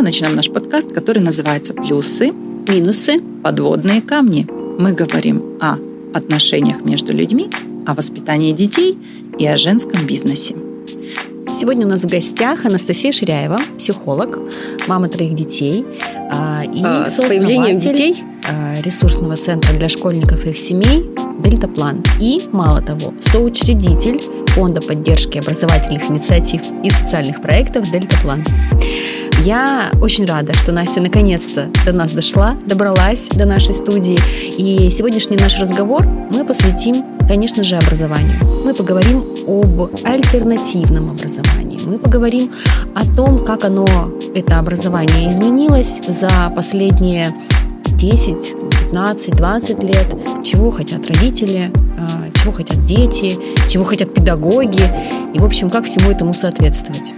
мы начинаем наш подкаст, который называется «Плюсы, минусы, подводные камни». Мы говорим о отношениях между людьми, о воспитании детей и о женском бизнесе. Сегодня у нас в гостях Анастасия Ширяева, психолог, мама троих детей а, и а, с появлением детей а, ресурсного центра для школьников и их семей Дельтаплан. И, мало того, соучредитель Фонда поддержки образовательных инициатив и социальных проектов Дельтаплан. Я очень рада, что Настя наконец-то до нас дошла, добралась до нашей студии. И сегодняшний наш разговор мы посвятим, конечно же, образованию. Мы поговорим об альтернативном образовании. Мы поговорим о том, как оно, это образование, изменилось за последние 10, 15, 20 лет, чего хотят родители, а, чего хотят дети, чего хотят педагоги, и, в общем, как всему этому соответствовать.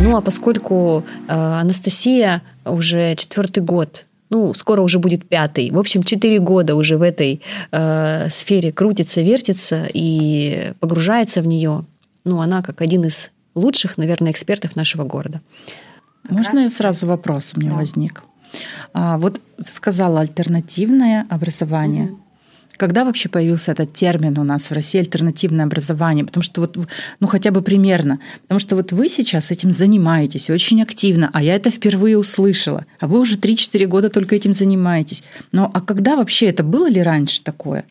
Ну, а поскольку э, Анастасия уже четвертый год ну, скоро уже будет пятый. В общем, четыре года уже в этой э, сфере крутится, вертится и погружается в нее. Ну, она как один из лучших, наверное, экспертов нашего города. Как Можно раз... сразу вопрос у меня да. возник? А, вот сказала альтернативное образование. Угу. Когда вообще появился этот термин у нас в России альтернативное образование? Потому что вот, ну хотя бы примерно. Потому что вот вы сейчас этим занимаетесь очень активно, а я это впервые услышала. А вы уже 3-4 года только этим занимаетесь. Но а когда вообще это было ли раньше такое?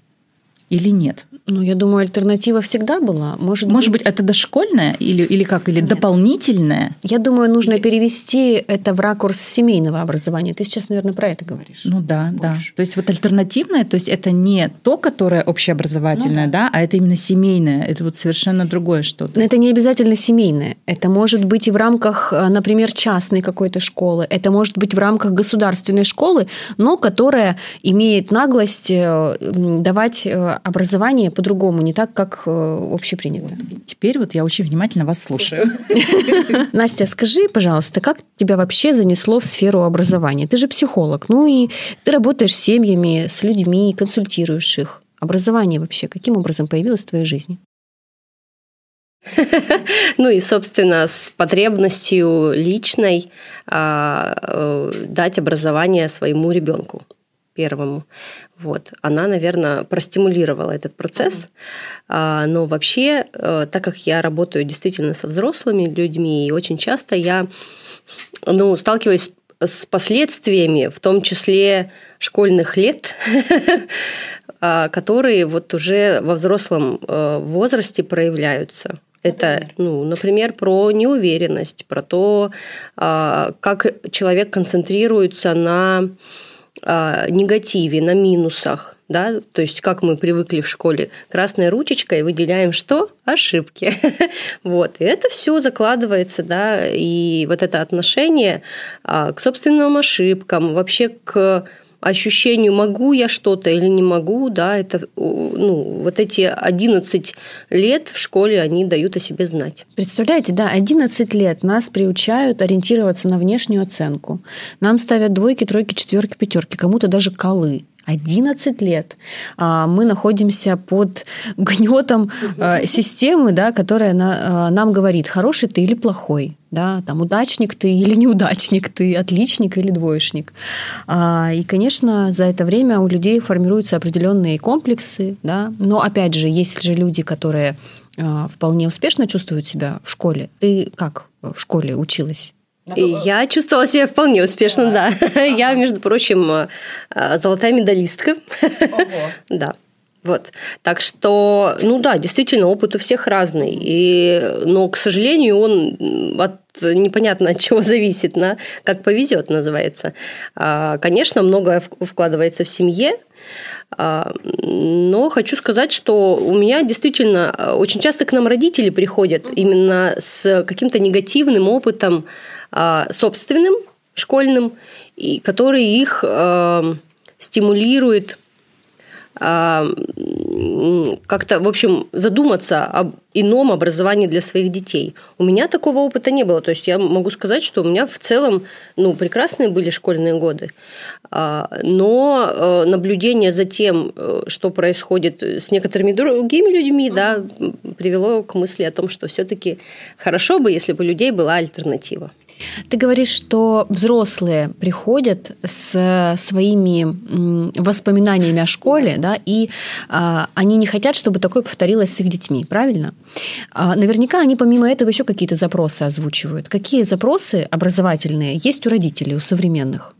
Или нет? Ну, я думаю, альтернатива всегда была. Может, Может быть, быть это дошкольное или, или как? Или Нет. дополнительное? Я думаю, нужно перевести это в ракурс семейного образования. Ты сейчас, наверное, про это говоришь. Ну да, больше. да. То есть вот альтернативное, то есть это не то, которое общеобразовательное, ну, да. да, а это именно семейное. Это вот совершенно другое что-то. Но это не обязательно семейное. Это может быть и в рамках, э, например, частной какой-то школы. Это может быть в рамках государственной школы, но которая имеет наглость э, давать э, образование по-другому, не так, как э, общепринято. Теперь вот я очень внимательно вас слушаю. Настя, скажи, пожалуйста, как тебя вообще занесло в сферу образования? Ты же психолог, ну и ты работаешь с семьями, с людьми, консультируешь их. Образование вообще каким образом появилось в твоей жизни? Ну и, собственно, с потребностью личной а, э, дать образование своему ребенку первому. Вот. Она, наверное, простимулировала этот процесс. Mm-hmm. Но вообще, э, так как я работаю действительно со взрослыми людьми, и очень часто я ну, сталкиваюсь с последствиями, в том числе школьных лет, а, которые вот уже во взрослом э, возрасте проявляются. Это, ну, например, про неуверенность, про то, а, как человек концентрируется на негативе, на минусах, да, то есть как мы привыкли в школе, красной ручечкой выделяем что? Ошибки. вот, и это все закладывается, да, и вот это отношение а, к собственным ошибкам, вообще к ощущению, могу я что-то или не могу, да, это, ну, вот эти 11 лет в школе, они дают о себе знать. Представляете, да, 11 лет нас приучают ориентироваться на внешнюю оценку. Нам ставят двойки, тройки, четверки, пятерки, кому-то даже колы. 11 лет а, мы находимся под гнетом а, системы, да, которая а, нам говорит, хороший ты или плохой, да, там удачник ты или неудачник ты, отличник или двоечник. И, конечно, за это время у людей формируются определенные комплексы, да, но опять же, есть же люди, которые вполне успешно чувствуют себя в школе. Ты как в школе училась? Я чувствовала себя вполне успешно, да. да. Я, между прочим, э, золотая медалистка. Ого. Да. Вот. Так что, ну да, действительно, опыт у всех разный. И, но, к сожалению, он от непонятно от чего зависит, на, как повезет, называется. А, конечно, многое вкладывается в семье, а, но хочу сказать, что у меня действительно э, очень часто к нам родители приходят именно с каким-то негативным опытом собственным, школьным, и который их а, стимулирует а, как-то, в общем, задуматься об ином образовании для своих детей. У меня такого опыта не было. То есть я могу сказать, что у меня в целом ну, прекрасные были школьные годы. Но наблюдение за тем, э, что происходит с некоторыми другими людьми, да, привело к мысли о том, что все-таки хорошо бы, если бы у людей была альтернатива. Ты говоришь, что взрослые приходят с своими воспоминаниями о школе, да, и а, они не хотят, чтобы такое повторилось с их детьми, правильно? А, наверняка они помимо этого еще какие-то запросы озвучивают. Какие запросы образовательные есть у родителей, у современных?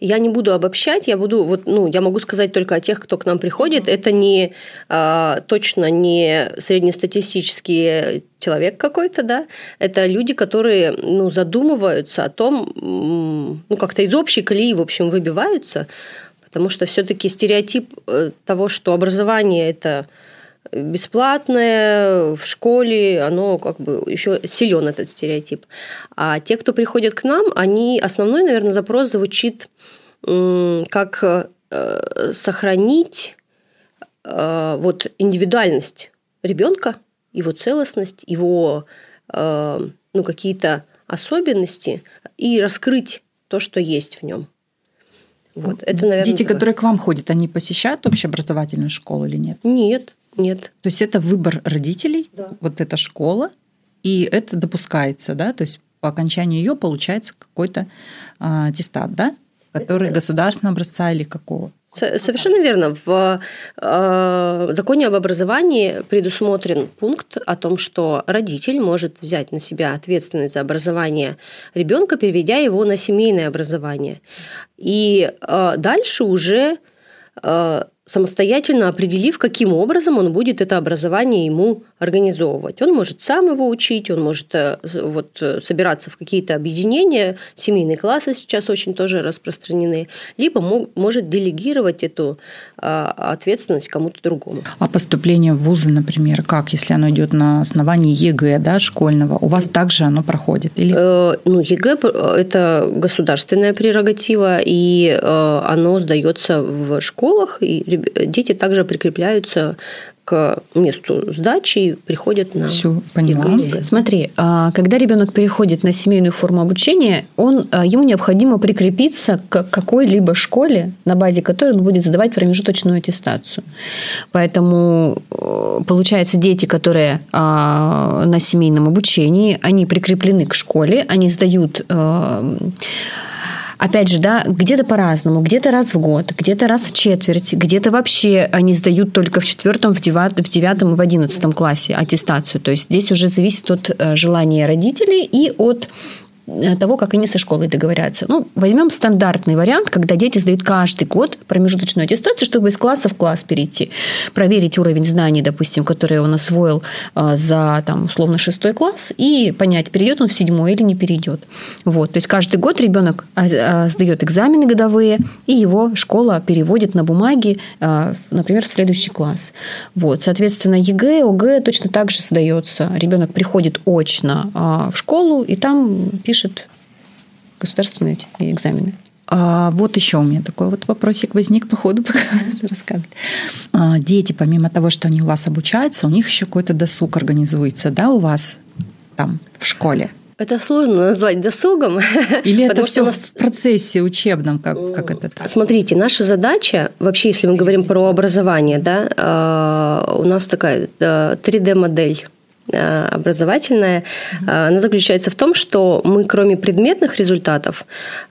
Я не буду обобщать, я буду вот, ну, я могу сказать только о тех, кто к нам приходит. Это не а, точно не среднестатистический человек какой-то, да. Это люди, которые, ну, задумываются о том, ну, как-то из общей колеи, в общем, выбиваются, потому что все-таки стереотип э, того, что образование это бесплатное в школе, оно как бы еще силен этот стереотип. А те, кто приходят к нам, они основной, наверное, запрос звучит как э, сохранить э, вот индивидуальность ребенка, его целостность, его э, ну, какие-то особенности и раскрыть то, что есть в нем. Вот, это, наверное, Дети, такое. которые к вам ходят, они посещают общеобразовательную школу или нет? Нет, нет. То есть это выбор родителей, да. вот эта школа, и это допускается, да? То есть по окончании ее получается какой-то а, аттестат, да? Который это... государственного образца или какого? Совершенно верно. В э, законе об образовании предусмотрен пункт о том, что родитель может взять на себя ответственность за образование ребенка, переведя его на семейное образование. И э, дальше уже э, самостоятельно определив, каким образом он будет это образование ему организовывать. Он может сам его учить, он может э, вот, э, собираться в какие-то объединения, семейные классы сейчас очень тоже распространены, либо может делегировать эту а, ответственность кому-то другому. А поступление в вузы, например, как, если оно идет на основании ЕГЭ да, школьного, у вас также оно проходит? Или... Э, ну, ЕГЭ – это государственная прерогатива, и оно сдается в школах, и дети также прикрепляются к месту сдачи и приходят на Все, поняла. ЕГЭ. Смотри, а, когда ребенок переходит на семейную форму обучения, он, а, ему необходимо прикрепиться к какой-либо школе, на базе которой он будет сдавать промежуточную аттестацию. Поэтому, э, получается, дети, которые а, на семейном обучении, они прикреплены к школе, они сдают э, опять же, да, где-то по-разному, где-то раз в год, где-то раз в четверть, где-то вообще они сдают только в четвертом, в девятом, в девятом и в одиннадцатом классе аттестацию. То есть здесь уже зависит от э, желания родителей и от того, как они со школой договорятся. Ну, возьмем стандартный вариант, когда дети сдают каждый год промежуточную аттестацию, чтобы из класса в класс перейти, проверить уровень знаний, допустим, который он освоил э, за, там, условно, шестой класс, и понять, перейдет он в седьмой или не перейдет. Вот. То есть каждый год ребенок э, сдает экзамены годовые, и его школа переводит на бумаги, например, в следующий класс. Вот. Соответственно, ЕГЭ, ОГЭ точно так же сдается. Ребенок приходит очно в школу, и там пишет пишет государственные экзамены. А вот еще у меня такой вот вопросик возник по ходу, пока рассказывали. А, дети, помимо того, что они у вас обучаются, у них еще какой-то досуг организуется, да, у вас там в школе? Это сложно назвать досугом. Или это все нас... в процессе учебном, как, как это так? Смотрите, наша задача, вообще, если мы говорим про образование, да, а, у нас такая 3D-модель Э, образовательная, mm-hmm. она заключается в том, что мы, кроме предметных результатов,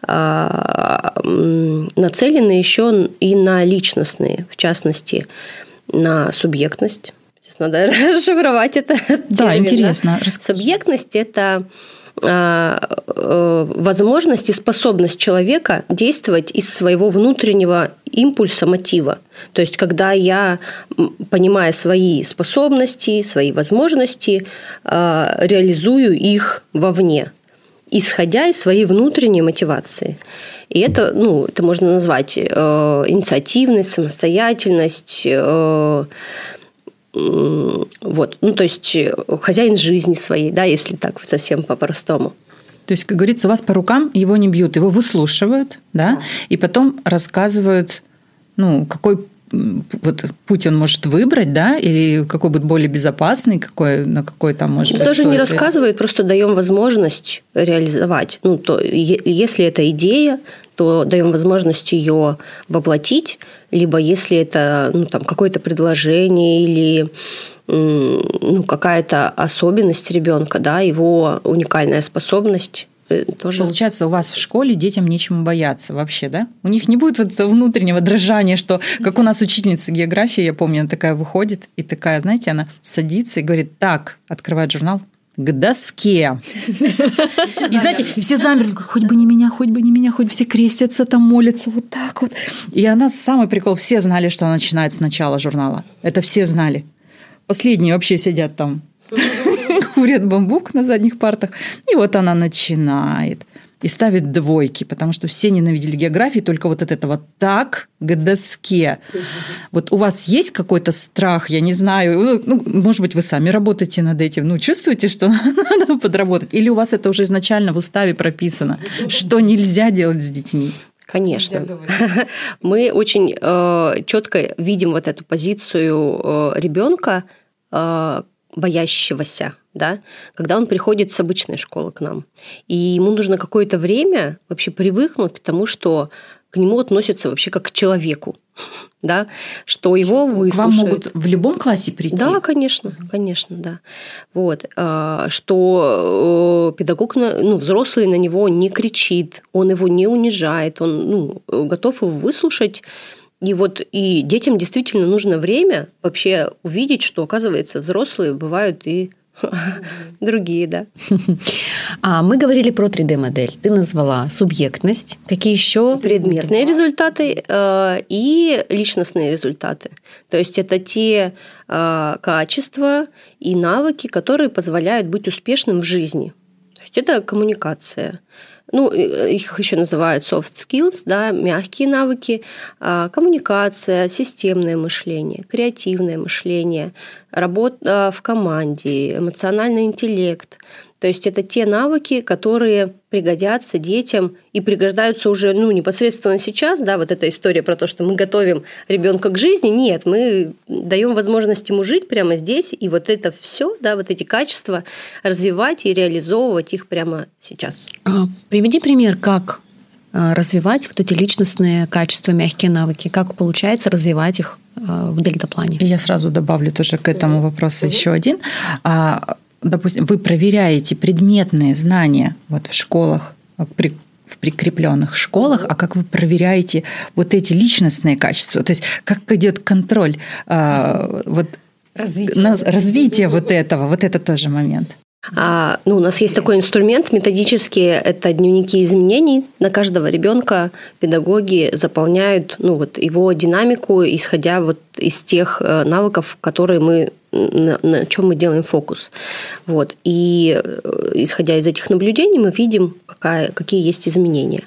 э, нацелены еще и на личностные, в частности, на субъектность. Здесь надо расшифровать это. Да, термин, интересно. Да? Субъектность – это возможность и способность человека действовать из своего внутреннего импульса, мотива. То есть, когда я, понимая свои способности, свои возможности, а, реализую их вовне, исходя из своей внутренней мотивации. И это, ну, это можно назвать э, инициативность, самостоятельность, э, вот, ну, то есть хозяин жизни своей, да, если так совсем по-простому. То есть, как говорится, у вас по рукам его не бьют, его выслушивают, да, и потом рассказывают, ну, какой вот путь он может выбрать, да, или какой будет более безопасный, какой, на какой там может быть. Тоже не рассказывает, просто даем возможность реализовать. Ну, то, если это идея, то даем возможность ее воплотить, либо если это ну, там, какое-то предложение или ну, какая-то особенность ребенка, да, его уникальная способность э, тоже... Получается, у вас в школе детям нечему бояться вообще, да? У них не будет вот этого внутреннего дрожания, что, как у нас учительница географии, я помню, она такая выходит и такая, знаете, она садится и говорит, так, открывает журнал, к доске. И знаете, все замерли, хоть бы не меня, хоть бы не меня, хоть все крестятся, там молятся, вот так вот. И она самый прикол, все знали, что она начинает с начала журнала. Это все знали. Последние вообще сидят там, курят бамбук на задних партах. И вот она начинает и ставит двойки, потому что все ненавидели географию, только вот от этого так к доске. Вот у вас есть какой-то страх, я не знаю, ну, может быть, вы сами работаете над этим, ну, чувствуете, что надо подработать? Или у вас это уже изначально в уставе прописано, что нельзя делать с детьми? Конечно. Мы очень э, четко видим вот эту позицию э, ребенка, э, боящегося, да, когда он приходит с обычной школы к нам. И ему нужно какое-то время вообще привыкнуть к тому, что к нему относятся вообще как к человеку, да, что его выслушают. К вам могут в любом классе прийти? Да, конечно, конечно, да. Вот, а, что э, педагог, ну, взрослый на него не кричит, он его не унижает, он ну, готов его выслушать, и вот и детям действительно нужно время вообще увидеть, что, оказывается, взрослые бывают и Другие, да. А мы говорили про 3D-модель. Ты назвала субъектность. Какие еще? Предметные результаты э, и личностные результаты. То есть это те э, качества и навыки, которые позволяют быть успешным в жизни. Есть это коммуникация, ну, их еще называют soft skills, да, мягкие навыки, а, коммуникация, системное мышление, креативное мышление, работа в команде, эмоциональный интеллект. То есть это те навыки, которые пригодятся детям и пригождаются уже ну, непосредственно сейчас, да, вот эта история про то, что мы готовим ребенка к жизни. Нет, мы даем возможность ему жить прямо здесь, и вот это все, да, вот эти качества развивать и реализовывать их прямо сейчас. А, приведи пример, как а, развивать вот эти личностные качества, мягкие навыки, как получается развивать их а, в дельтаплане. Я сразу добавлю тоже к этому вопросу еще один допустим, вы проверяете предметные знания вот в школах, при, в прикрепленных школах, а как вы проверяете вот эти личностные качества, то есть как идет контроль, э, вот развитие, на, развитие вот этого, вот это тоже момент. А, ну, у нас есть такой инструмент методический, это дневники изменений. На каждого ребенка педагоги заполняют ну, вот его динамику, исходя вот из тех э, навыков, которые мы на, на чем мы делаем фокус. Вот. И э, исходя из этих наблюдений, мы видим, какая, какие есть изменения.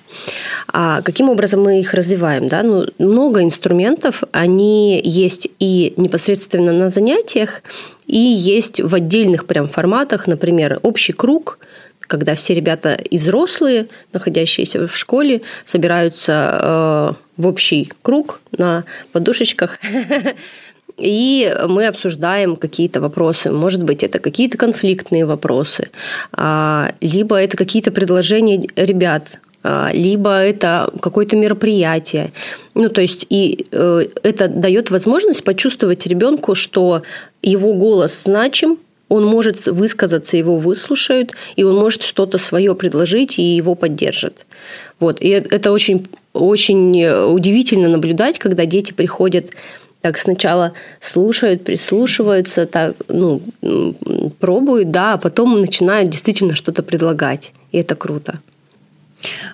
А каким образом мы их развиваем? Да? Ну, много инструментов, они есть и непосредственно на занятиях, и есть в отдельных прям форматах, например, общий круг, когда все ребята и взрослые, находящиеся в школе, собираются э, в общий круг на подушечках и мы обсуждаем какие-то вопросы. Может быть, это какие-то конфликтные вопросы, а, либо это какие-то предложения ребят, а, либо это какое-то мероприятие. Ну, то есть, и э, это дает возможность почувствовать ребенку, что его голос значим, он может высказаться, его выслушают, и он может что-то свое предложить, и его поддержат. Вот. И это очень, очень удивительно наблюдать, когда дети приходят так сначала слушают, прислушиваются, так, ну, пробуют, да, а потом начинают действительно что-то предлагать. И это круто.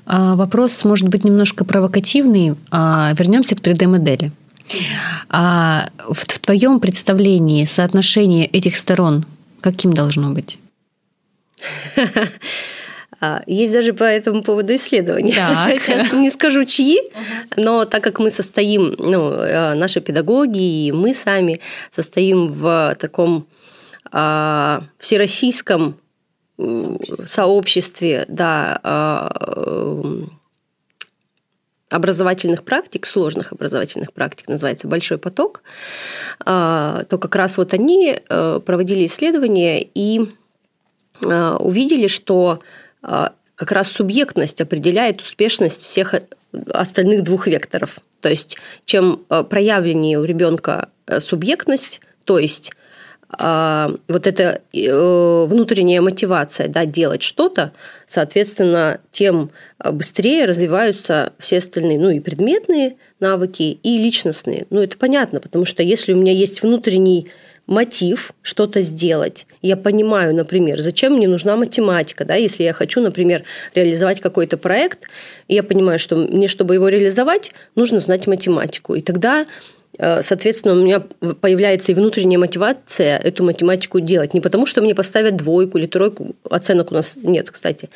А, вопрос может быть немножко провокативный. А, вернемся к 3D-модели. А в, в твоем представлении соотношение этих сторон каким должно быть? А, есть даже по этому поводу исследования. Так. Сейчас не скажу чьи, но так как мы состоим, ну, э, наши педагоги и мы сами состоим в таком а, всероссийском сообществе, сообществе да, а, образовательных практик, сложных образовательных практик, называется «Большой поток», то как раз вот они э, проводили исследования и увидели, что как раз субъектность определяет успешность всех э, остальных двух векторов. То есть чем э, проявленнее у ребенка э, субъектность, то есть а, вот эта внутренняя мотивация да, делать что-то, соответственно, тем быстрее развиваются все остальные, ну и предметные навыки, и личностные. Ну это понятно, потому что если у меня есть внутренний мотив что-то сделать. Я понимаю, например, зачем мне нужна математика, да, если я хочу, например, реализовать какой-то проект, и я понимаю, что мне, чтобы его реализовать, нужно знать математику. И тогда Э, соответственно, у меня появляется и внутренняя мотивация эту математику делать. Не потому, что мне поставят двойку или тройку, оценок у нас нет, кстати,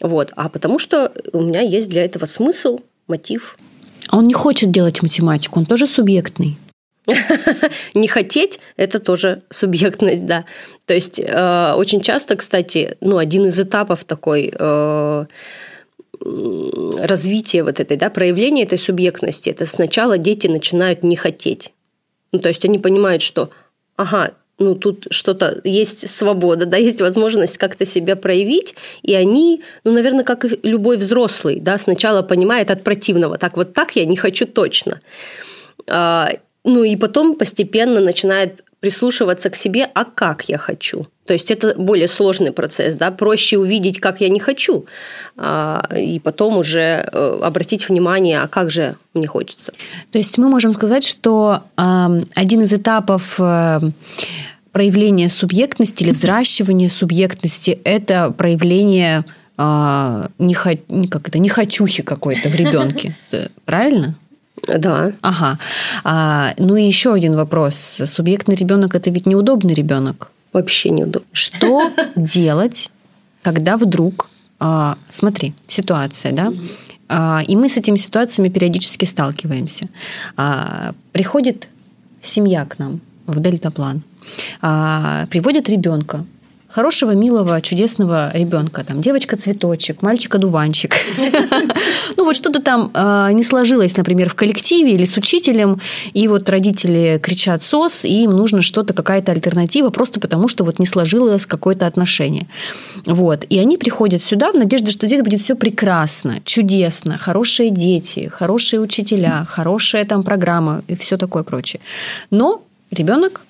вот, а потому что у меня есть для этого смысл, мотив. А он не хочет делать математику, он тоже субъектный. Не хотеть – это тоже субъектность, да. То есть э, очень часто, кстати, ну, один из этапов такой э, развитие вот этой, да, проявления этой субъектности, это сначала дети начинают не хотеть. Ну, то есть они понимают, что, ага, ну, тут что-то есть свобода, да, есть возможность как-то себя проявить, и они, ну, наверное, как и любой взрослый, да, сначала понимает от противного, так вот так я не хочу точно. А, ну, и потом постепенно начинает прислушиваться к себе, а как я хочу. То есть это более сложный процесс, да, проще увидеть, как я не хочу, а, и потом уже э, обратить внимание, а как же мне хочется. То есть мы можем сказать, что один из этапов э, проявления субъектности или взращивания субъектности – это проявление а, не, как это, не хочухи какой-то в ребенке. Правильно? Да. Ага. А, ну и еще один вопрос. Субъектный ребенок это ведь неудобный ребенок. Вообще неудобно. Что делать, когда вдруг, а, смотри, ситуация, да, а, и мы с этими ситуациями периодически сталкиваемся. А, приходит семья к нам в дельтаплан, а, приводит ребенка, хорошего, милого, чудесного ребенка. Там девочка-цветочек, мальчик-одуванчик. Ну, вот что-то там а, не сложилось, например, в коллективе или с учителем, и вот родители кричат «сос», и им нужно что-то, какая-то альтернатива, просто потому что вот не сложилось какое-то отношение. Вот. И они приходят сюда в надежде, что здесь будет все прекрасно, чудесно, хорошие дети, хорошие учителя, хорошая там программа и все такое прочее. Но ребенок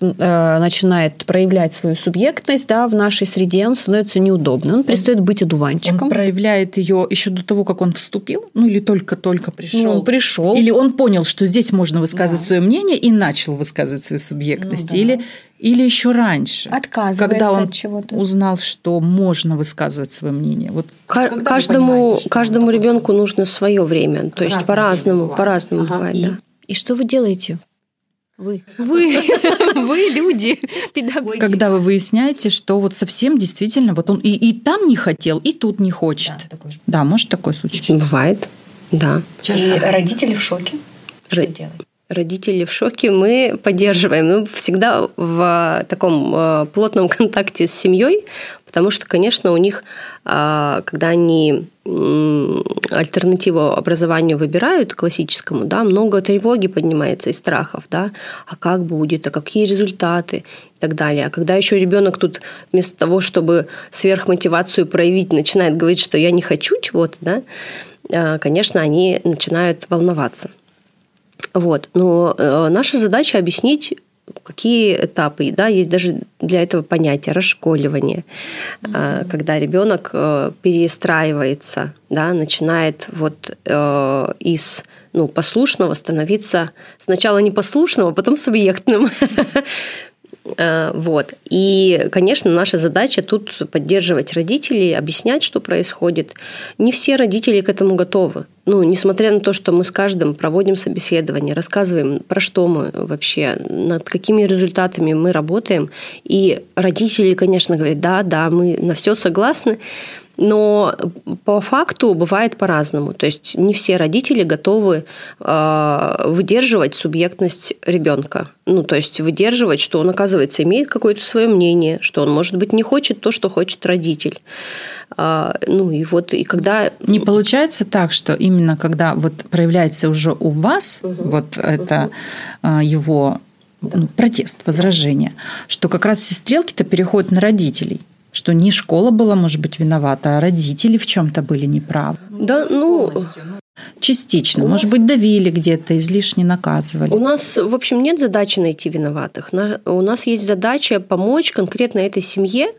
Э, начинает проявлять свою субъектность да, в нашей среде, он становится неудобным, он перестает быть одуванчиком. Он проявляет ее еще до того, как он вступил, ну или только-только пришел. Ну, он пришел. Или он понял, что здесь можно высказывать да. свое мнение и начал высказывать свою субъектность. Ну, да. Или или еще раньше, Отказывается когда он от чего-то. узнал, что можно высказывать свое мнение. Вот каждому каждому ребенку нужно свое время, то есть по-разному, по-разному ага. бывает. И, да. и что вы делаете? Вы. Вы. Вы люди, педагоги. Когда вы выясняете, что вот совсем действительно, вот он и, и там не хотел, и тут не хочет. Да, такой да может такое случиться. Бывает, да. Часто. И родители в шоке. Что делать? Родители в шоке, мы поддерживаем. Мы всегда в таком э, плотном контакте с семьей, потому что, конечно, у них, а, когда они альтернативу образованию выбирают классическому, да, много тревоги поднимается и страхов, да, а как будет, а какие результаты и так далее. А когда еще ребенок тут вместо того, чтобы сверхмотивацию проявить, начинает говорить, что я не хочу чего-то, да, конечно, они начинают волноваться. Вот. Но э, наша задача объяснить какие этапы. Да, есть даже для этого понятие расшколивание, mm-hmm. когда ребенок э, перестраивается, да, начинает вот э, из ну, послушного становиться сначала непослушным, а потом субъектным. Э, вот. И, конечно, наша задача тут поддерживать родителей, объяснять, что происходит. Не все родители к этому готовы. Ну, несмотря на то, что мы с каждым проводим собеседование, рассказываем, про что мы вообще, над какими результатами мы работаем. И родители, конечно, говорят, да, да, мы на все согласны, но по факту бывает по-разному. То есть не все родители готовы а, выдерживать субъектность ребенка. Ну, то есть выдерживать, что он, оказывается, имеет какое-то свое мнение, что он, может быть, не хочет то, что хочет родитель. А, ну и вот и когда не получается так, что именно когда вот проявляется уже у вас угу. вот это угу. его да. протест, возражение, что как раз все стрелки-то переходят на родителей что не школа была, может быть, виновата, а родители в чем-то были неправы. Да, ну, Частично. Может быть, давили где-то, излишне наказывали. У нас, в общем, нет задачи найти виноватых. У нас есть задача помочь конкретно этой семье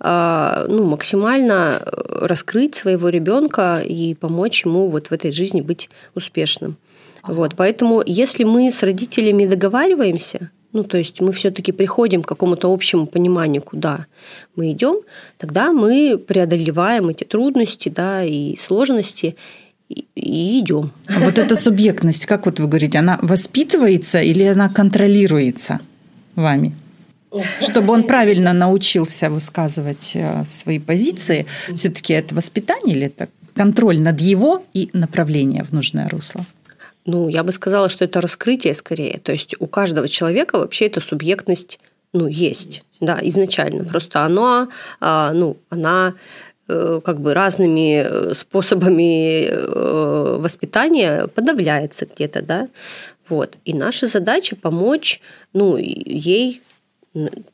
а, ну, максимально раскрыть своего ребенка и помочь ему вот в этой жизни быть успешным. Ага. Вот, поэтому, если мы с родителями договариваемся, ну, то есть мы все-таки приходим к какому-то общему пониманию, куда мы идем, тогда мы преодолеваем эти трудности, да, и сложности и, идем. А вот эта субъектность, как вот вы говорите, она воспитывается или она контролируется вами? Чтобы он правильно научился высказывать э, свои позиции, все-таки это воспитание или это контроль над его и направление в нужное русло? Ну, я бы сказала, что это раскрытие скорее. То есть у каждого человека вообще эта субъектность ну, есть, есть. да, изначально. Просто оно, а, ну, она Э, как бы разными э, способами э, воспитания подавляется где-то, да. Вот. И наша задача помочь ну, ей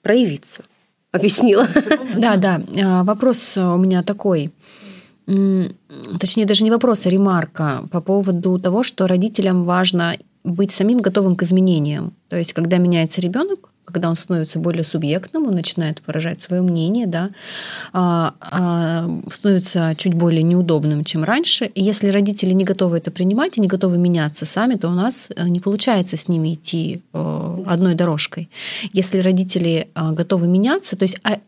проявиться. Объяснила. Да, да. А, вопрос у меня такой. Точнее, даже не вопрос, а ремарка по поводу того, что родителям важно быть самим готовым к изменениям. То есть, когда меняется ребенок, когда он становится более субъектным, он начинает выражать свое мнение, да, а, а, становится чуть более неудобным, чем раньше. И если родители не готовы это принимать и не готовы меняться сами, то у нас э, не получается с ними идти э, одной дорожкой. Если родители э, готовы меняться, то есть а,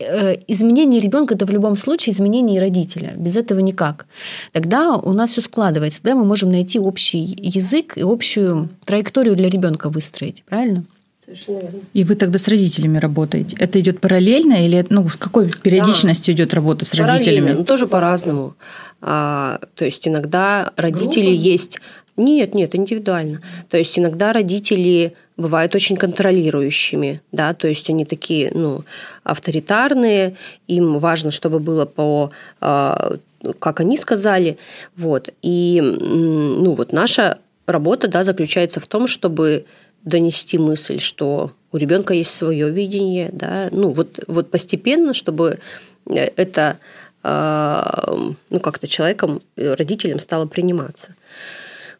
изменение ребенка это в любом случае изменение родителя. Без этого никак. Тогда у нас все складывается. Тогда мы можем найти общий язык и общую траекторию для ребенка выстроить. Правильно? Совершенно верно. И вы тогда с родителями работаете? Это идет параллельно или ну, с какой периодичностью да. идет работа с родителями? Ну, тоже по-разному. А, то есть иногда родители Группа? есть. Нет, нет, индивидуально. То есть иногда родители бывают очень контролирующими, да, то есть они такие, ну, авторитарные, им важно, чтобы было по а, как они сказали, вот. И, ну, вот наша работа, да, заключается в том, чтобы донести мысль, что у ребенка есть свое видение, да, ну вот, вот постепенно, чтобы это а, ну, как-то человеком, родителям стало приниматься.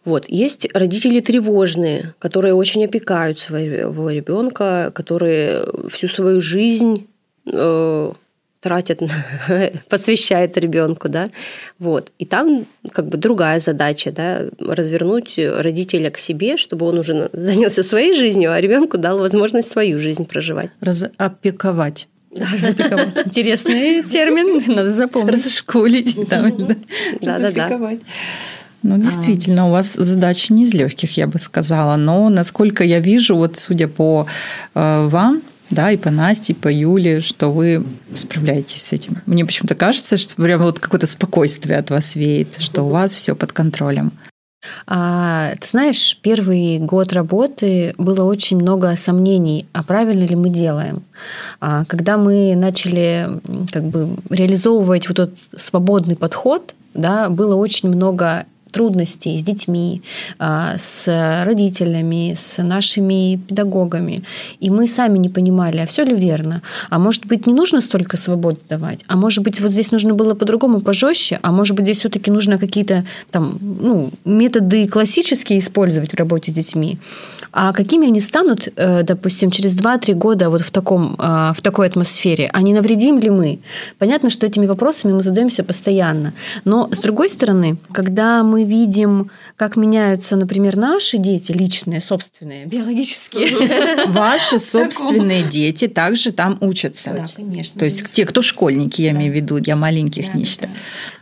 Вот. Есть родители тревожные, которые очень опекают своего ребенка, которые всю свою жизнь тратят, посвящает ребенку, да, вот. И там как бы другая задача, да, развернуть родителя к себе, чтобы он уже занялся своей жизнью, а ребенку дал возможность свою жизнь проживать. Разопековать. Разопековать. Интересный термин, надо запомнить. Расшколить. Да, да, да. Ну, действительно, у вас задача не из легких, я бы сказала. Но насколько я вижу, вот судя по э, вам, да, и по Насте, и по Юле, что вы справляетесь с этим. Мне почему-то кажется, что прямо вот какое-то спокойствие от вас веет, что у вас все под контролем. А, ты знаешь, первый год работы было очень много сомнений, а правильно ли мы делаем. А, когда мы начали как бы реализовывать вот этот свободный подход, да, было очень много трудностей с детьми, а, с родителями, с нашими педагогами. И мы сами не понимали, а все ли верно? А может быть, не нужно столько свобод давать? А может быть, вот здесь нужно было по-другому, пожестче? А может быть, здесь все-таки нужно какие-то там, ну, методы классические использовать в работе с детьми? А какими они станут, э, допустим, через 2-3 года вот в, таком, э, в такой атмосфере? А не навредим ли мы? Понятно, что этими вопросами мы задаемся постоянно. Но, с другой стороны, когда мы видим, как меняются, например, наши дети, личные, собственные, биологические. Ваши собственные дети также там учатся. Да, конечно. То есть те, кто школьники, я имею в виду, я маленьких не считаю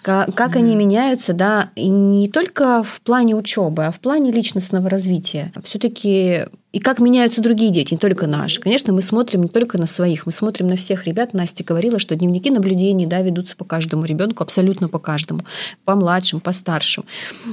как, они меняются, да, и не только в плане учебы, а в плане личностного развития. Все-таки и как меняются другие дети, не только наши. Конечно, мы смотрим не только на своих, мы смотрим на всех ребят. Настя говорила, что дневники наблюдений да, ведутся по каждому ребенку, абсолютно по каждому, по младшим, по старшим.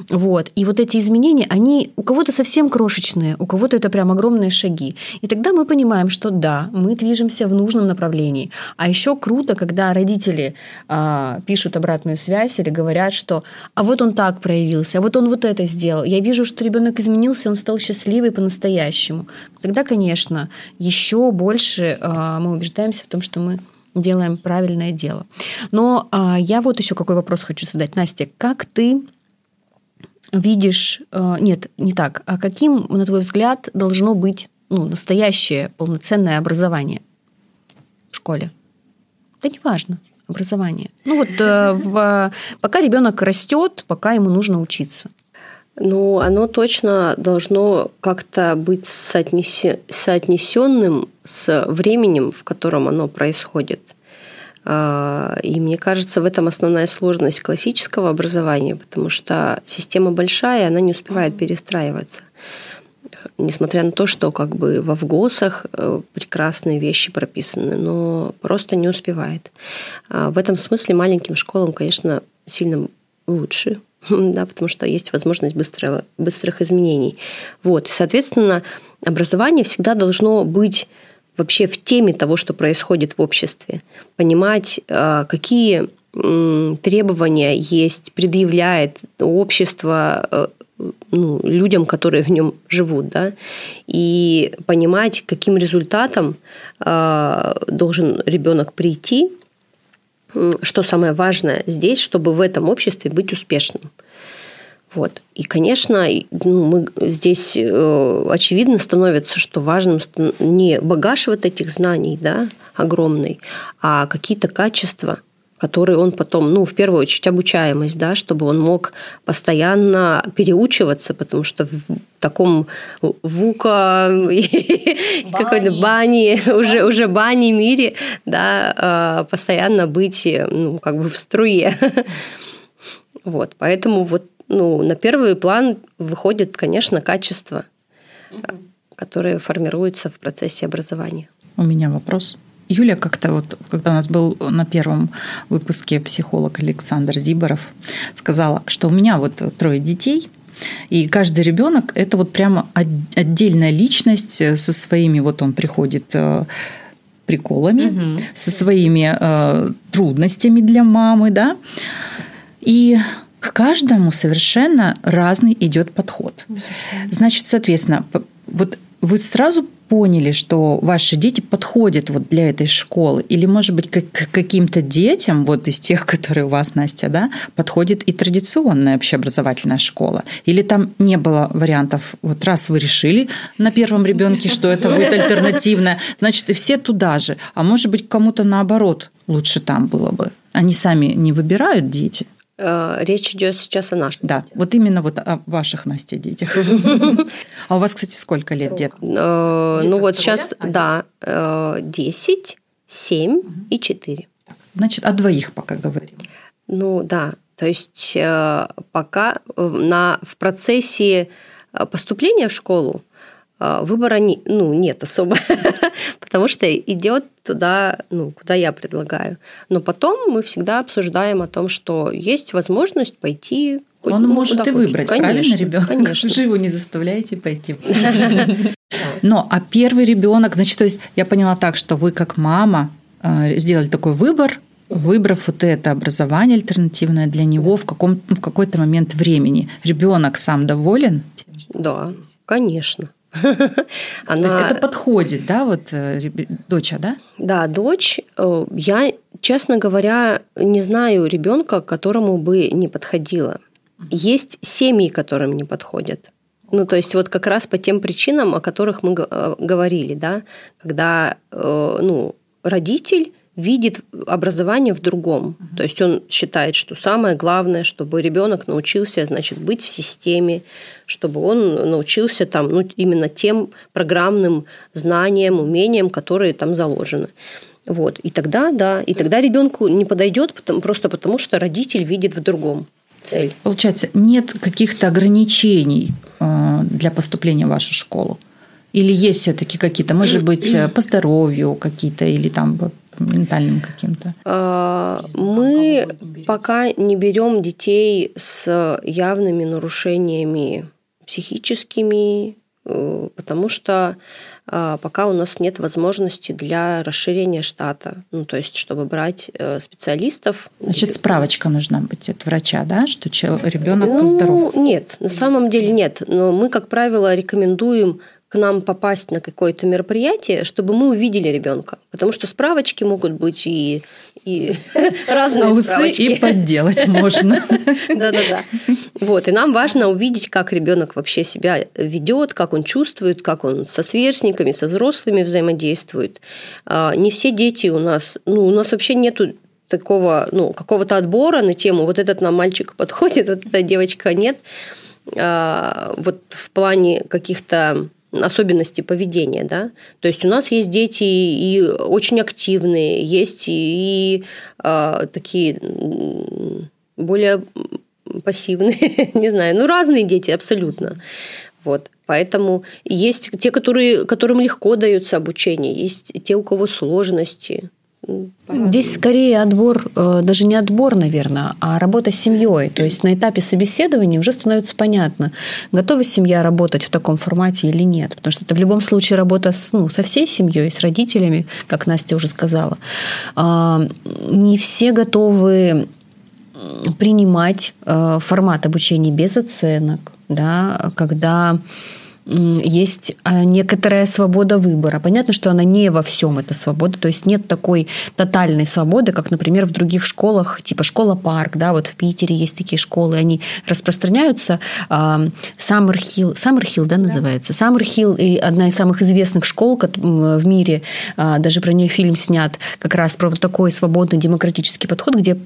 Вот. И вот эти изменения, они у кого-то совсем крошечные, у кого-то это прям огромные шаги. И тогда мы понимаем, что да, мы движемся в нужном направлении. А еще круто, когда родители а, пишут обратную связь или говорят, что а вот он так проявился, а вот он вот это сделал. Я вижу, что ребенок изменился, он стал счастливый по-настоящему будущему, тогда, конечно, еще больше а, мы убеждаемся в том, что мы делаем правильное дело. Но а, я вот еще какой вопрос хочу задать. Настя, как ты видишь, э, нет, не так, а каким, на твой взгляд, должно быть ну, настоящее полноценное образование в школе? Да неважно, образование. Ну вот э, в, пока ребенок растет, пока ему нужно учиться. Ну, оно точно должно как-то быть соотнесенным с временем, в котором оно происходит. А, и мне кажется, в этом основная сложность классического образования, потому что система большая, она не успевает перестраиваться. Несмотря на то, что как бы во ВГОСах э, прекрасные вещи прописаны, но просто не успевает. А в этом смысле маленьким школам, конечно, сильно лучше, да, потому что есть возможность быстрого, быстрых изменений. Вот. Соответственно, образование всегда должно быть вообще в теме того, что происходит в обществе, понимать, а, какие требования есть, предъявляет общество э, ну, людям, которые в нем живут, да, и понимать, каким результатом а, должен ребенок прийти, что самое важное здесь, чтобы в этом обществе быть успешным. Вот. И, конечно, ну, мы здесь э, очевидно становится, что важным не багаж вот этих знаний да, огромный, а какие-то качества, которые он потом, ну, в первую очередь, обучаемость, да, чтобы он мог постоянно переучиваться, потому что в таком вука какой-то бани, уже, уже бани мире, да, э, постоянно быть, ну, как бы в струе. Вот, поэтому вот ну, на первый план выходит, конечно, качество, которое формируется в процессе образования. У меня вопрос. Юля как-то вот, когда у нас был на первом выпуске психолог Александр Зиборов, сказала, что у меня вот трое детей, и каждый ребенок это вот прямо отдельная личность со своими, вот он приходит э, приколами, угу. со своими э, трудностями для мамы, да. И к каждому совершенно разный идет подход. Значит, соответственно, вот вы сразу поняли, что ваши дети подходят вот для этой школы? Или, может быть, к каким-то детям, вот из тех, которые у вас, Настя, да, подходит и традиционная общеобразовательная школа? Или там не было вариантов, вот раз вы решили на первом ребенке, что это будет альтернативное, значит, и все туда же. А может быть, кому-то наоборот лучше там было бы? Они сами не выбирают дети? Э, речь идет сейчас о наших Да, детях. вот именно вот о ваших, Настя, детях. А у вас, кстати, сколько лет дет? Э, ну вот сейчас, да, 10, э, 7 и 4. Значит, о двоих пока говорим. Ну да, то есть пока на, в процессе поступления в школу а, выбора не, ну, нет особо, потому что идет туда, ну, куда я предлагаю. Но потом мы всегда обсуждаем о том, что есть возможность пойти. Он ну, может и выбрать, конечно, правильно, ребенок? Конечно. Живу не заставляете пойти. Но а первый ребенок, значит, то есть я поняла так, что вы как мама а, сделали такой выбор, выбрав вот это образование альтернативное для него в, каком, в какой-то момент времени. Ребенок сам доволен? Да, конечно. Она... То есть это подходит, да, вот э, дочь, да? Да, дочь. Э, я, честно говоря, не знаю ребенка, которому бы не подходило. Есть семьи, которым не подходят. Ну, то есть вот как раз по тем причинам, о которых мы э, говорили, да, когда ну, родитель видит образование в другом. Uh-huh. То есть он считает, что самое главное, чтобы ребенок научился, значит, быть в системе, чтобы он научился там, ну, именно тем программным знаниям, умениям, которые там заложены. Вот. И тогда, да, и То тогда есть... ребенку не подойдет потому, просто потому, что родитель видит в другом цель. Получается, нет каких-то ограничений э, для поступления в вашу школу? Или есть все-таки какие-то, может быть, по здоровью какие-то или там ментальным каким-то? А, мы пока не берем детей с явными нарушениями психическими, э, потому что а, пока у нас нет возможности для расширения штата, ну то есть чтобы брать э, специалистов. Значит, справочка нужна быть от врача, да, что ребенок ну, здоров? Нет, на самом деле нет. Но мы, как правило, рекомендуем к нам попасть на какое-то мероприятие, чтобы мы увидели ребенка. Потому что справочки могут быть и, и разные а справочки. и подделать можно. Да-да-да. Вот, и нам важно увидеть, как ребенок вообще себя ведет, как он чувствует, как он со сверстниками, со взрослыми взаимодействует. А, не все дети у нас, ну, у нас вообще нету такого, ну, какого-то отбора на тему, вот этот нам мальчик подходит, вот эта девочка нет. А, вот в плане каких-то особенностей поведения, да. То есть у нас есть дети и очень активные, есть и, а, такие более пассивные, не знаю, ну разные дети абсолютно. Вот. Поэтому есть те, которые, которым легко дается обучение, есть те, у кого сложности. Здесь скорее отбор, э, даже не отбор, наверное, а работа с семьей. То есть на этапе собеседования уже становится понятно, готова семья работать в таком формате или нет. Потому что это в любом случае работа с, ну, со всей семьей, с родителями, как Настя уже сказала. А, не все готовы принимать э, формат обучения без оценок, да, когда есть а, некоторая свобода выбора. Понятно, что она не во всем эта свобода, то есть нет такой тотальной свободы, как, например, в других школах, типа школа-парк, да, вот в Питере есть такие школы, они распространяются. Саммерхилл, Саммерхилл, да, называется? Саммерхилл и одна из самых известных школ в мире, а, даже про нее фильм снят, как раз про вот такой свободный демократический подход, где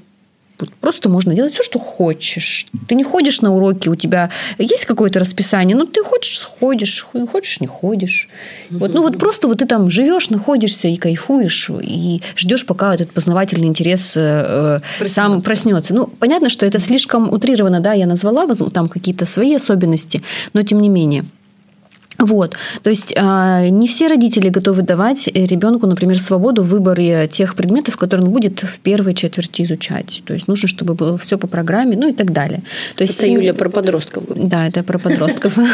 Просто можно делать все, что хочешь. Ты не ходишь на уроки, у тебя есть какое-то расписание, но ты хочешь сходишь, хочешь не ходишь. Вот, ну вот просто вот ты там живешь, находишься и кайфуешь, и ждешь, пока этот познавательный интерес э, проснется. сам проснется. Ну, понятно, что это слишком утрированно, да, я назвала там какие-то свои особенности, но тем не менее. Вот. То есть а, не все родители готовы давать ребенку, например, свободу в выборе тех предметов, которые он будет в первой четверти изучать. То есть нужно, чтобы было все по программе, ну и так далее. То есть, это Юля про подростков. Да, это про подростков.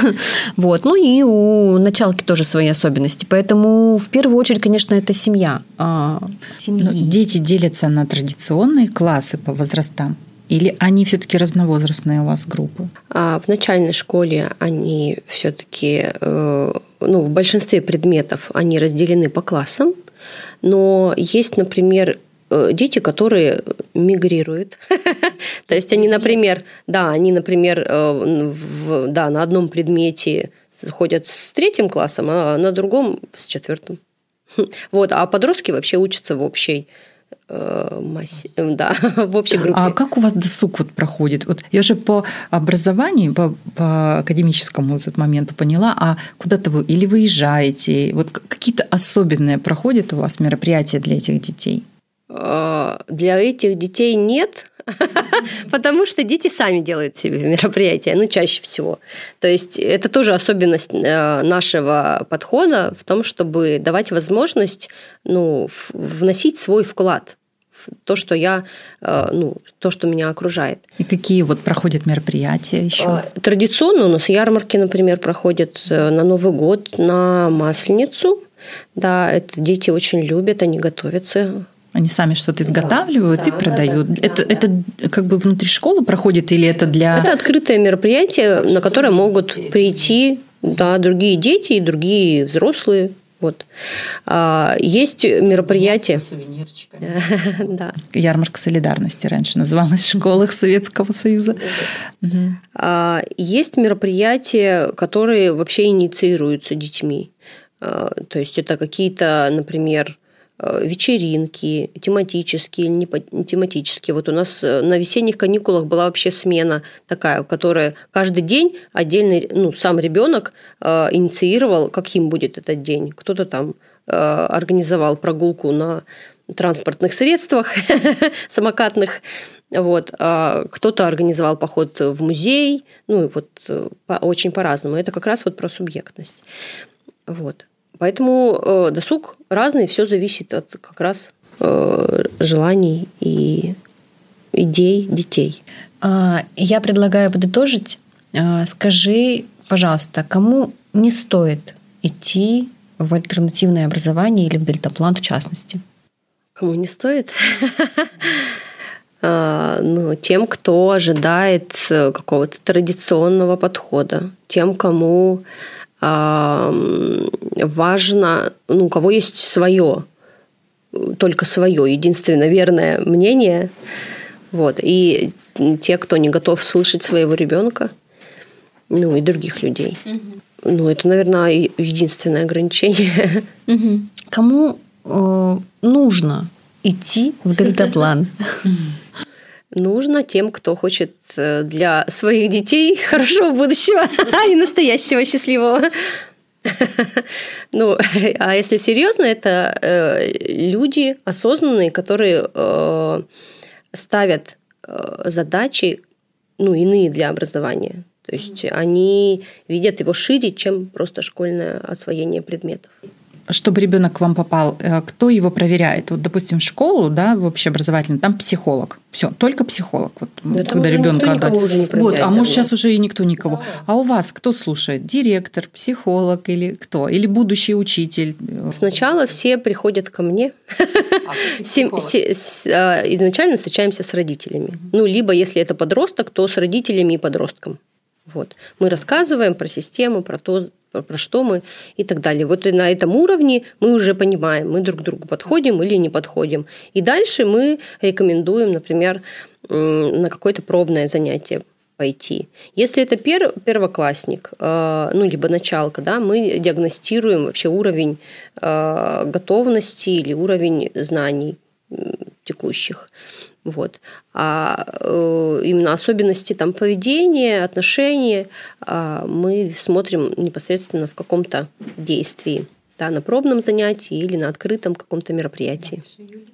Вот. Ну и у началки тоже свои особенности. Поэтому в первую очередь, конечно, это семья. А, ну, дети делятся на традиционные классы по возрастам. Или они все-таки разновозрастные у вас группы? А в начальной школе они все-таки, э, ну, в большинстве предметов они разделены по классам, но есть, например, э, дети, которые мигрируют. То есть они, например, да, они, например, э, да, на одном предмете ходят с третьим классом, а на другом с четвертым. Вот, а подростки вообще учатся в общей массе, да, в общей группе. А как у вас досуг вот проходит? Вот я уже по образованию, по, по академическому вот этот моменту поняла, а куда-то вы или выезжаете, вот какие-то особенные проходят у вас мероприятия для этих детей? Э, для этих детей нет, потому что дети сами делают себе мероприятия, ну, чаще всего. То есть это тоже особенность э, нашего подхода в том, чтобы давать возможность ну, вносить свой вклад то, что я, э, ну, то, что меня окружает. И какие вот проходят мероприятия еще? Традиционно у нас ярмарки, например, проходят на Новый год, на Масленицу. Да, это дети очень любят, они готовятся они сами что-то изготавливают да, и продают. Да, да, это, да. это как бы внутри школы проходит или это для... Это открытое мероприятие, на которое могут прийти да, другие дети и другие взрослые. Вот. А, есть мероприятия. да. Ярмарка солидарности раньше называлась в школах Советского Союза. А, есть мероприятия, которые вообще инициируются детьми. А, то есть это какие-то, например, вечеринки, тематические не тематические. Вот у нас э, на весенних каникулах была вообще смена такая, в которой каждый день отдельный, ну, сам ребенок э, инициировал, каким будет этот день. Кто-то там организовал прогулку на транспортных средствах самокатных, вот. А кто-то организовал поход в музей, ну, вот очень по-разному. Это как раз вот про субъектность. Вот. Поэтому э, досуг разный, все зависит от как раз э, желаний и идей детей. А, я предлагаю подытожить. А, скажи, пожалуйста, кому не стоит идти в альтернативное образование или в дельтаплан в частности? Кому не стоит? А, ну, тем, кто ожидает э, какого-то традиционного подхода, тем, кому важно, ну, у кого есть свое, только свое, единственное верное мнение. Вот. И те, кто не готов слышать своего ребенка, ну и других людей. Угу. Ну, это, наверное, единственное ограничение. Угу. Кому э, нужно идти в дельтаплан? Нужно тем, кто хочет э, для своих детей хорошего будущего и настоящего счастливого. Ну, а если серьезно, это э, люди осознанные, которые э, ставят задачи, ну, иные для образования. То есть они видят его шире, чем просто школьное освоение предметов чтобы ребенок к вам попал, э, кто его проверяет? Вот, допустим, в школу, да, в общеобразовательную, там психолог. Все, только психолог. Вот, да когда ребенка отдать. Уже не вот, а может сейчас уже и никто никого. А у вас кто слушает? Директор, психолог или кто? Или будущий учитель? Сначала все приходят ко мне. А, а, изначально встречаемся с родителями. Ну, либо если это подросток, то с родителями и подростком. Вот. Мы рассказываем про систему, про то, про что мы и так далее. Вот и на этом уровне мы уже понимаем, мы друг к другу подходим или не подходим. И дальше мы рекомендуем, например, на какое-то пробное занятие пойти. Если это пер, первоклассник, э, ну, либо началка, да, мы диагностируем вообще уровень э, готовности или уровень знаний текущих. Вот. А э, именно особенности там, поведения, отношения э, мы смотрим непосредственно в каком-то действии. Да, на пробном занятии или на открытом каком-то мероприятии.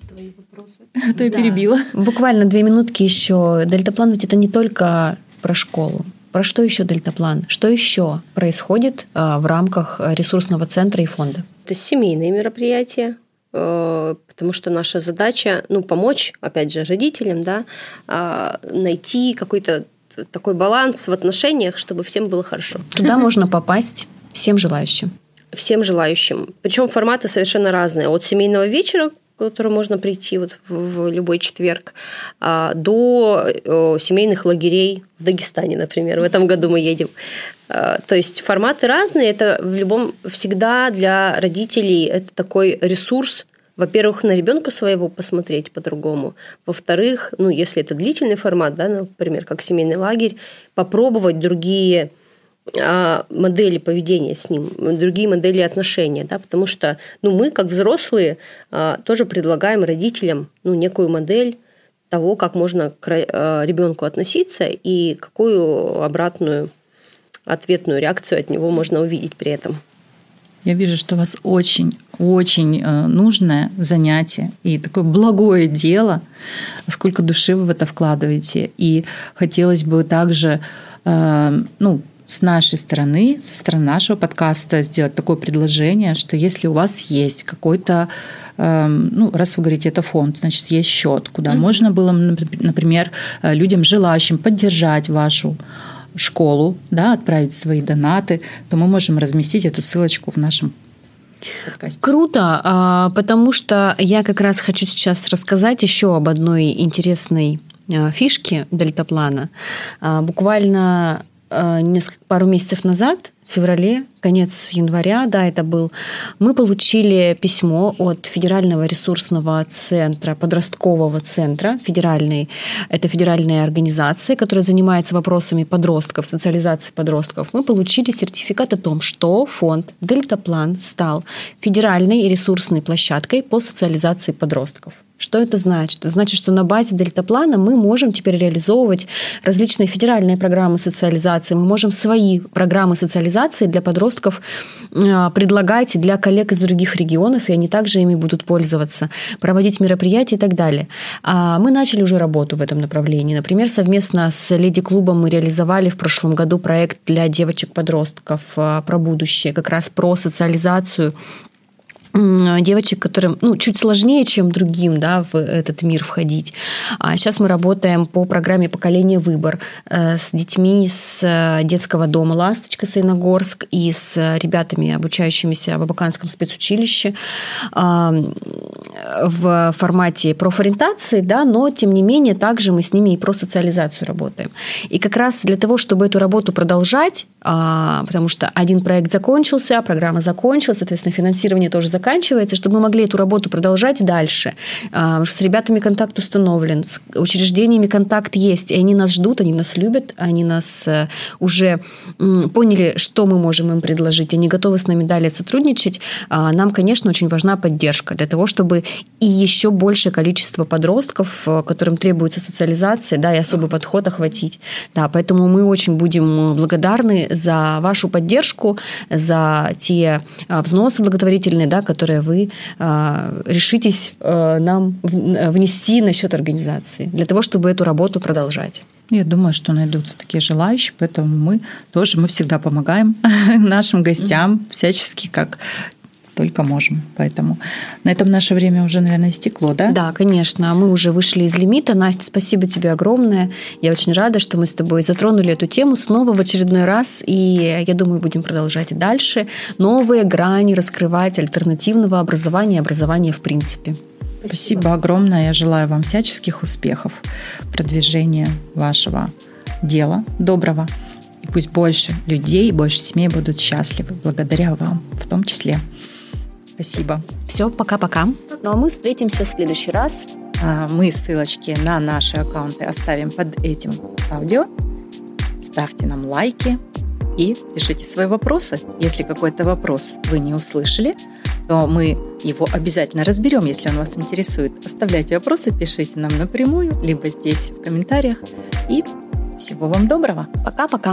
твои вопросы. А то я перебила. Буквально две минутки еще. Дельтаплан ведь это не только про школу. Про что еще дельтаплан? Что еще происходит э, в рамках ресурсного центра и фонда? Это семейные мероприятия, потому что наша задача, ну, помочь, опять же, родителям, да, а, найти какой-то такой баланс в отношениях, чтобы всем было хорошо. Туда можно попасть всем желающим. Всем желающим. Причем форматы совершенно разные. От семейного вечера, к которому можно прийти вот в любой четверг, а, до семейных лагерей в Дагестане, например. В этом году мы едем. А, то есть форматы разные. Это в любом всегда для родителей это такой ресурс. Во-первых, на ребенка своего посмотреть по-другому. Во-вторых, ну, если это длительный формат, да, например, как семейный лагерь, попробовать другие модели поведения с ним, другие модели отношения, да, потому что ну, мы, как взрослые, а, тоже предлагаем родителям ну, некую модель того, как можно к ребенку относиться и какую обратную ответную реакцию от него можно увидеть при этом. Я вижу, что у вас очень, очень э, нужное занятие и такое благое дело, сколько души вы в это вкладываете. И хотелось бы также, э, ну, с нашей стороны, со стороны нашего подкаста сделать такое предложение, что если у вас есть какой-то э, ну, раз вы говорите, это фонд, значит, есть счет, куда mm-hmm. можно было, например, людям, желающим поддержать вашу школу, да, отправить свои донаты, то мы можем разместить эту ссылочку в нашем подкасте. Круто, а, потому что я как раз хочу сейчас рассказать еще об одной интересной а, фишке дельтаплана. А, буквально несколько пару месяцев назад феврале, конец января, да, это был, мы получили письмо от Федерального ресурсного центра, подросткового центра, федеральный, это федеральная организация, которая занимается вопросами подростков, социализации подростков. Мы получили сертификат о том, что фонд Дельтаплан стал федеральной ресурсной площадкой по социализации подростков. Что это значит? Это значит, что на базе дельтаплана мы можем теперь реализовывать различные федеральные программы социализации, мы можем свои программы социализации для подростков а, предлагать для коллег из других регионов, и они также ими будут пользоваться, проводить мероприятия и так далее. А мы начали уже работу в этом направлении. Например, совместно с Леди-клубом мы реализовали в прошлом году проект для девочек-подростков а, про будущее, как раз про социализацию девочек, которым ну, чуть сложнее, чем другим да, в этот мир входить. А сейчас мы работаем по программе «Поколение выбор» э, с детьми с э, детского дома «Ласточка» Саиногорск и с ребятами, обучающимися в Абаканском спецучилище в формате профориентации, да, но тем не менее также мы с ними и про социализацию работаем. И как раз для того, чтобы эту работу продолжать, а, потому что один проект закончился, программа закончилась, соответственно, финансирование тоже заканчивается, чтобы мы могли эту работу продолжать дальше. А, потому что с ребятами контакт установлен, с учреждениями контакт есть, и они нас ждут, они нас любят, они нас э, уже поняли, что мы можем им предложить, они готовы с нами далее сотрудничать. А, нам, конечно, очень важна поддержка для того, чтобы и еще большее количество подростков, э, которым требуется социализация, да, и особый подход охватить. Да, поэтому мы очень будем благодарны за вашу поддержку, за те а, взносы благотворительные, да, которые вы а, решитесь а, нам внести на счет организации, для того, чтобы эту работу продолжать. Я думаю, что найдутся такие желающие, поэтому мы тоже, мы всегда помогаем нашим гостям всячески, как только можем. Поэтому на этом наше время уже, наверное, истекло, да? Да, конечно. Мы уже вышли из лимита. Настя, спасибо тебе огромное. Я очень рада, что мы с тобой затронули эту тему снова в очередной раз. И я думаю, будем продолжать и дальше. Новые грани раскрывать альтернативного образования и образования в принципе. Спасибо. Спасибо огромное. Я желаю вам всяческих успехов, продвижения вашего дела доброго. И пусть больше людей, больше семей будут счастливы благодаря вам в том числе. Спасибо. Все, пока-пока. Ну а мы встретимся в следующий раз. А, мы ссылочки на наши аккаунты оставим под этим аудио. Ставьте нам лайки и пишите свои вопросы. Если какой-то вопрос вы не услышали, то мы его обязательно разберем, если он вас интересует. Оставляйте вопросы, пишите нам напрямую, либо здесь в комментариях. И всего вам доброго. Пока-пока.